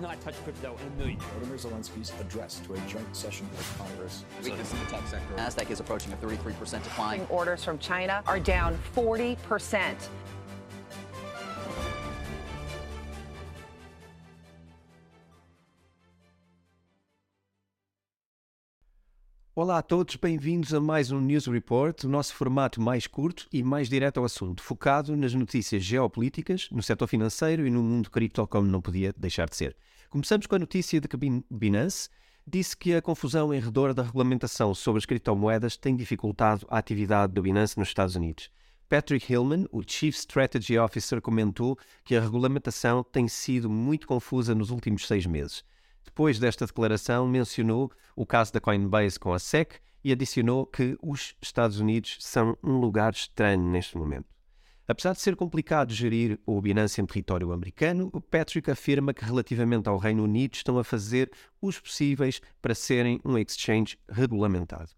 not touch crypto in a million years. Volodymyr Zelensky's address to a joint session of Congress. Weakness in the tech sector. NASDAQ is approaching a 33% decline. Orders from China are down 40%. Olá a todos, bem-vindos a mais um News Report, o nosso formato mais curto e mais direto ao assunto, focado nas notícias geopolíticas, no setor financeiro e no mundo cripto, como não podia deixar de ser. Começamos com a notícia de que Binance disse que a confusão em redor da regulamentação sobre as criptomoedas tem dificultado a atividade do Binance nos Estados Unidos. Patrick Hillman, o Chief Strategy Officer, comentou que a regulamentação tem sido muito confusa nos últimos seis meses. Depois desta declaração, mencionou o caso da Coinbase com a SEC e adicionou que os Estados Unidos são um lugar estranho neste momento. Apesar de ser complicado gerir o Binance em território americano, Patrick afirma que, relativamente ao Reino Unido, estão a fazer os possíveis para serem um exchange regulamentado.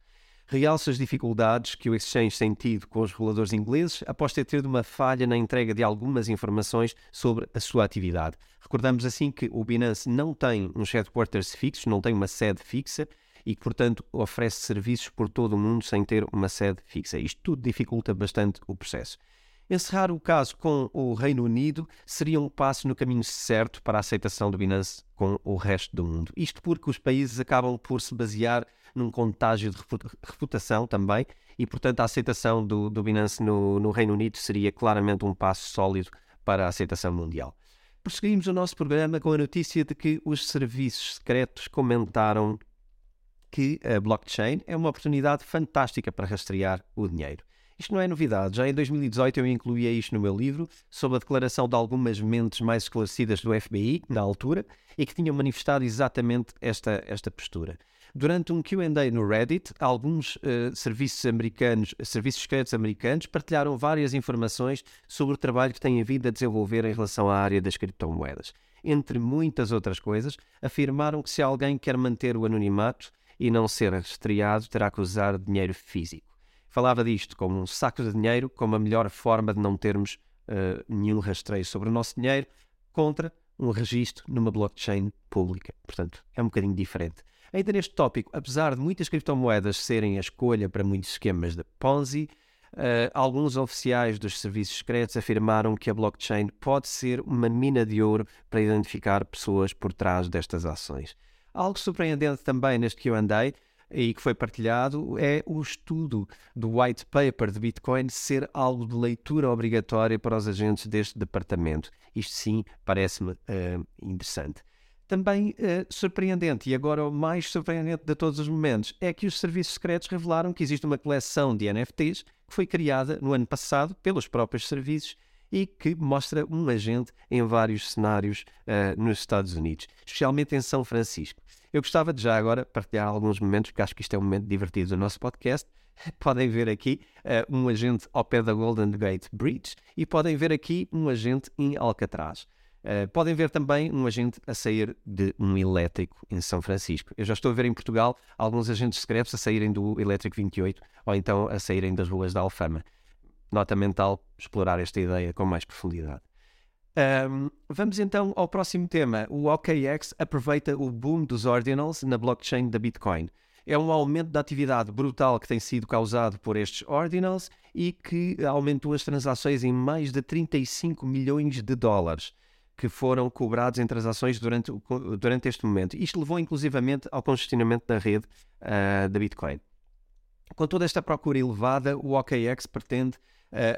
Realça as dificuldades que o exchange tem tido com os reguladores ingleses após ter tido uma falha na entrega de algumas informações sobre a sua atividade. Recordamos assim que o Binance não tem uns headquarters fixos, não tem uma sede fixa e que, portanto, oferece serviços por todo o mundo sem ter uma sede fixa. Isto tudo dificulta bastante o processo. Encerrar o caso com o Reino Unido seria um passo no caminho certo para a aceitação do Binance com o resto do mundo. Isto porque os países acabam por se basear num contágio de reputação também, e portanto a aceitação do, do Binance no, no Reino Unido seria claramente um passo sólido para a aceitação mundial. Prosseguimos o nosso programa com a notícia de que os serviços secretos comentaram que a blockchain é uma oportunidade fantástica para rastrear o dinheiro. Isto não é novidade, já em 2018 eu incluía isto no meu livro, sob a declaração de algumas mentes mais esclarecidas do FBI, na altura, e que tinham manifestado exatamente esta, esta postura. Durante um QA no Reddit, alguns uh, serviços americanos, serviços secretos americanos, partilharam várias informações sobre o trabalho que têm vindo a desenvolver em relação à área das criptomoedas. Entre muitas outras coisas, afirmaram que se alguém quer manter o anonimato e não ser rastreado, terá que usar dinheiro físico. Falava disto como um saco de dinheiro, como a melhor forma de não termos uh, nenhum rastreio sobre o nosso dinheiro, contra um registro numa blockchain pública. Portanto, é um bocadinho diferente. Ainda neste tópico, apesar de muitas criptomoedas serem a escolha para muitos esquemas de Ponzi, uh, alguns oficiais dos serviços secretos afirmaram que a blockchain pode ser uma mina de ouro para identificar pessoas por trás destas ações. Algo surpreendente também neste QA e que foi partilhado é o estudo do white paper de Bitcoin ser algo de leitura obrigatória para os agentes deste departamento. Isto sim parece-me uh, interessante. Também uh, surpreendente, e agora o mais surpreendente de todos os momentos, é que os serviços secretos revelaram que existe uma coleção de NFTs que foi criada no ano passado pelos próprios serviços e que mostra um agente em vários cenários uh, nos Estados Unidos, especialmente em São Francisco. Eu gostava de já agora partilhar alguns momentos, porque acho que isto é um momento divertido do nosso podcast. Podem ver aqui uh, um agente ao pé da Golden Gate Bridge e podem ver aqui um agente em Alcatraz. Uh, podem ver também um agente a sair de um elétrico em São Francisco. Eu já estou a ver em Portugal alguns agentes secretos a saírem do elétrico 28 ou então a saírem das ruas da Alfama. Nota mental, explorar esta ideia com mais profundidade. Um, vamos então ao próximo tema. O OKX aproveita o boom dos ordinals na blockchain da Bitcoin. É um aumento da atividade brutal que tem sido causado por estes ordinals e que aumentou as transações em mais de 35 milhões de dólares que foram cobrados em transações durante, durante este momento. Isto levou inclusivamente ao congestionamento da rede uh, da Bitcoin. Com toda esta procura elevada, o OKX pretende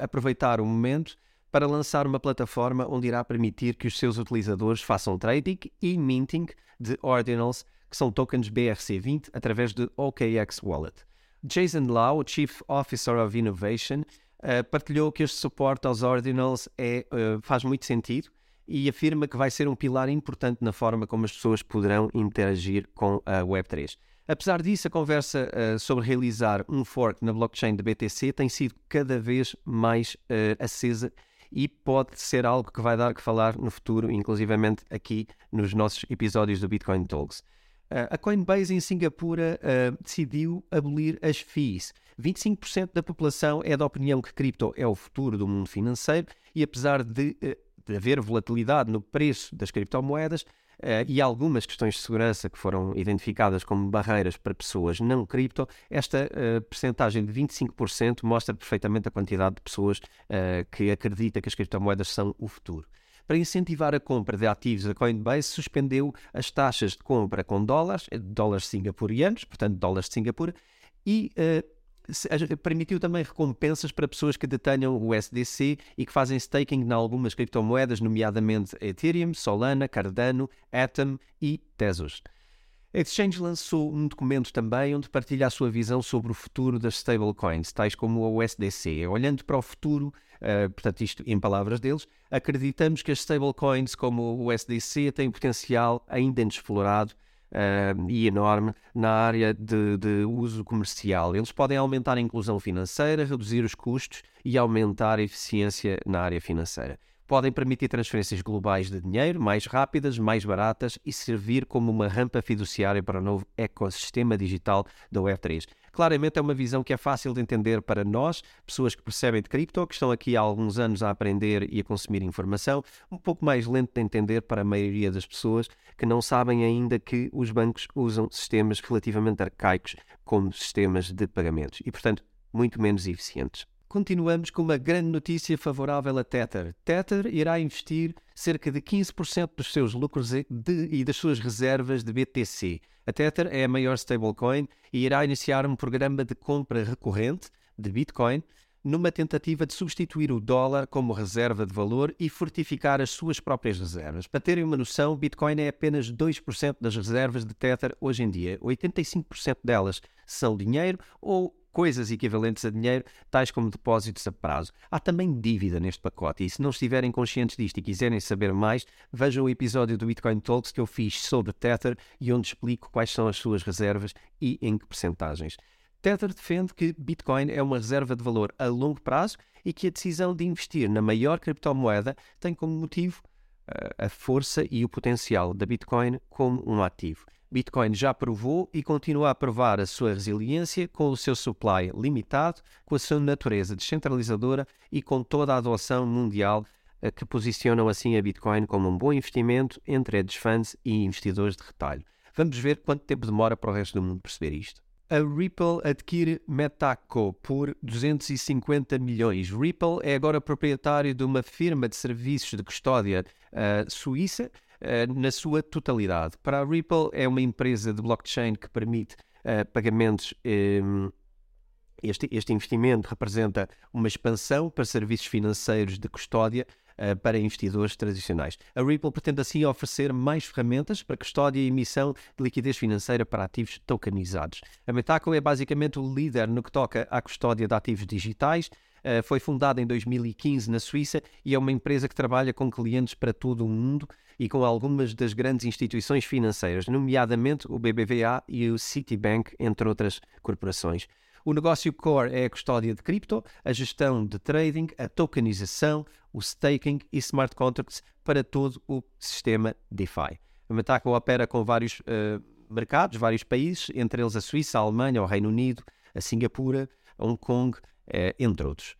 aproveitar o momento para lançar uma plataforma onde irá permitir que os seus utilizadores façam trading e minting de ordinals, que são tokens BRC20, através de OKX Wallet. Jason Lau, Chief Officer of Innovation, uh, partilhou que este suporte aos ordinals é, uh, faz muito sentido e afirma que vai ser um pilar importante na forma como as pessoas poderão interagir com a Web3. Apesar disso, a conversa uh, sobre realizar um fork na blockchain da BTC tem sido cada vez mais uh, acesa e pode ser algo que vai dar que falar no futuro, inclusivamente aqui nos nossos episódios do Bitcoin Talks. Uh, a Coinbase em Singapura decidiu abolir as fees. 25% da população é da opinião que cripto é o futuro do mundo financeiro e apesar de de haver volatilidade no preço das criptomoedas, e algumas questões de segurança que foram identificadas como barreiras para pessoas não cripto, esta uh, percentagem de 25% mostra perfeitamente a quantidade de pessoas uh, que acredita que as criptomoedas são o futuro. Para incentivar a compra de ativos, a Coinbase suspendeu as taxas de compra com dólares, dólares singapurianos, portanto dólares de Singapura, e uh, permitiu também recompensas para pessoas que detenham o SDC e que fazem staking em algumas criptomoedas, nomeadamente Ethereum, Solana, Cardano, Atom e Tezos. A Exchange lançou um documento também onde partilha a sua visão sobre o futuro das stablecoins, tais como o USDC. Olhando para o futuro, uh, portanto, isto em palavras deles, acreditamos que as stablecoins como o USDC têm potencial ainda inexplorado uh, e enorme na área de, de, uso comercial. Eles podem aumentar a inclusão financeira, reduzir os custos e aumentar a eficiência na área financeira. Podem permitir transferências globais de dinheiro mais rápidas, mais baratas e servir como uma rampa fiduciária para o novo ecossistema digital da Web3. Claramente é uma visão que é fácil de entender para nós, pessoas que percebem de cripto, que estão aqui há alguns anos a aprender e a consumir informação, um pouco mais lento de entender para a maioria das pessoas que não sabem ainda que os bancos usam sistemas relativamente arcaicos como sistemas de pagamentos e, portanto, muito menos eficientes. Continuamos com uma grande notícia favorável a Tether. Tether irá investir cerca de 15% dos seus lucros de, e das suas reservas de BTC. A Tether é a maior stablecoin e irá iniciar um programa de compra recorrente de Bitcoin numa tentativa de substituir o dólar como reserva de valor e fortificar as suas próprias reservas. Para terem uma noção, Bitcoin é apenas 2% das reservas de Tether hoje em dia. 85% delas são dinheiro ou coisas equivalentes a dinheiro, tais como depósitos a prazo. Há também dívida neste pacote e se não estiverem conscientes disto e quiserem saber mais, vejam o episódio do Bitcoin Talks que eu fiz sobre Tether e onde explico quais são as suas reservas e em que percentagens. Tether defende que Bitcoin é uma reserva de valor a longo prazo e que a decisão de investir na maior criptomoeda tem como motivo uh, a força e o potencial da Bitcoin como um ativo. Bitcoin já provou e continua a provar a sua resiliência com o seu supply limitado, com a sua natureza descentralizadora e com toda a adoção mundial eh, que posicionam assim a Bitcoin como um bom investimento entre hedge funds e investidores de retalho. Vamos ver quanto tempo demora para o resto do mundo perceber isto. A Ripple adquire Metaco por 250 milhões. Ripple é agora proprietário de uma firma de serviços de custódia uh, suíça na sua totalidade. Para a Ripple, é uma empresa de blockchain que permite uh, pagamentos. Um, este, este investimento representa uma expansão para serviços financeiros de custódia uh, para investidores tradicionais. A Ripple pretende assim oferecer mais ferramentas para custódia e emissão de liquidez financeira para ativos tokenizados. A Metaco é basicamente o líder no que toca à custódia de ativos digitais, foi fundada em 2015 na Suíça e é uma empresa que trabalha com clientes para todo o mundo e com algumas das grandes instituições financeiras, nomeadamente o BBVA e o Citibank, entre outras corporações. O negócio core é a custódia de cripto, a gestão de trading, a tokenização, o staking e smart contracts para todo o sistema DeFi. A Metaco opera com vários uh, mercados, vários países, entre eles a Suíça, a Alemanha, o Reino Unido, a Singapura, Hong Kong, entre outros.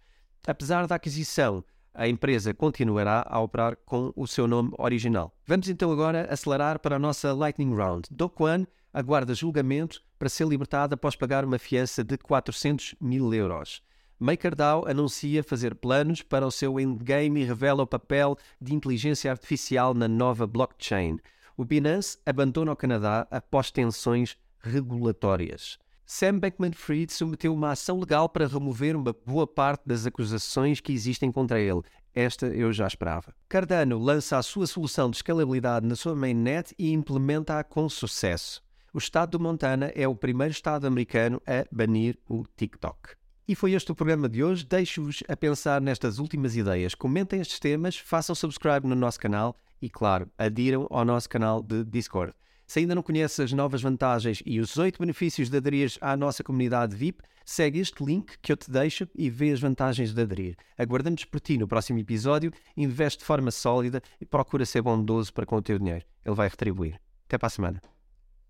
Apesar da aquisição a empresa continuará a operar com o seu nome original. Vamos então agora acelerar para a nossa Lightning Round. Do Kwon aguarda julgamento para ser libertada após pagar uma fiança de 400 mil euros. MakerDAO anuncia fazer planos para o seu endgame e revela o papel de inteligência artificial na nova blockchain. O Binance abandona o Canadá após tensões regulatórias. Sam Bankman-Fried submeteu uma ação legal para remover uma boa parte das acusações que existem contra ele. Esta eu já esperava. Cardano lança a sua solução de escalabilidade na sua mainnet e implementa-a com sucesso. O estado do Montana é o primeiro estado americano a banir o TikTok. E foi este o programa de hoje. Deixo-vos a pensar nestas últimas ideias. Comentem estes temas, façam subscribe no nosso canal e, claro, adiram ao nosso canal de Discord. Se ainda não conheces as novas vantagens e os 8 benefícios de aderir à nossa comunidade VIP, segue este link que eu te deixo e vê as vantagens de aderir. Aguardamos por ti no próximo episódio, investe de forma sólida e procura ser bondoso para com o teu dinheiro. Ele vai retribuir. Até para a semana.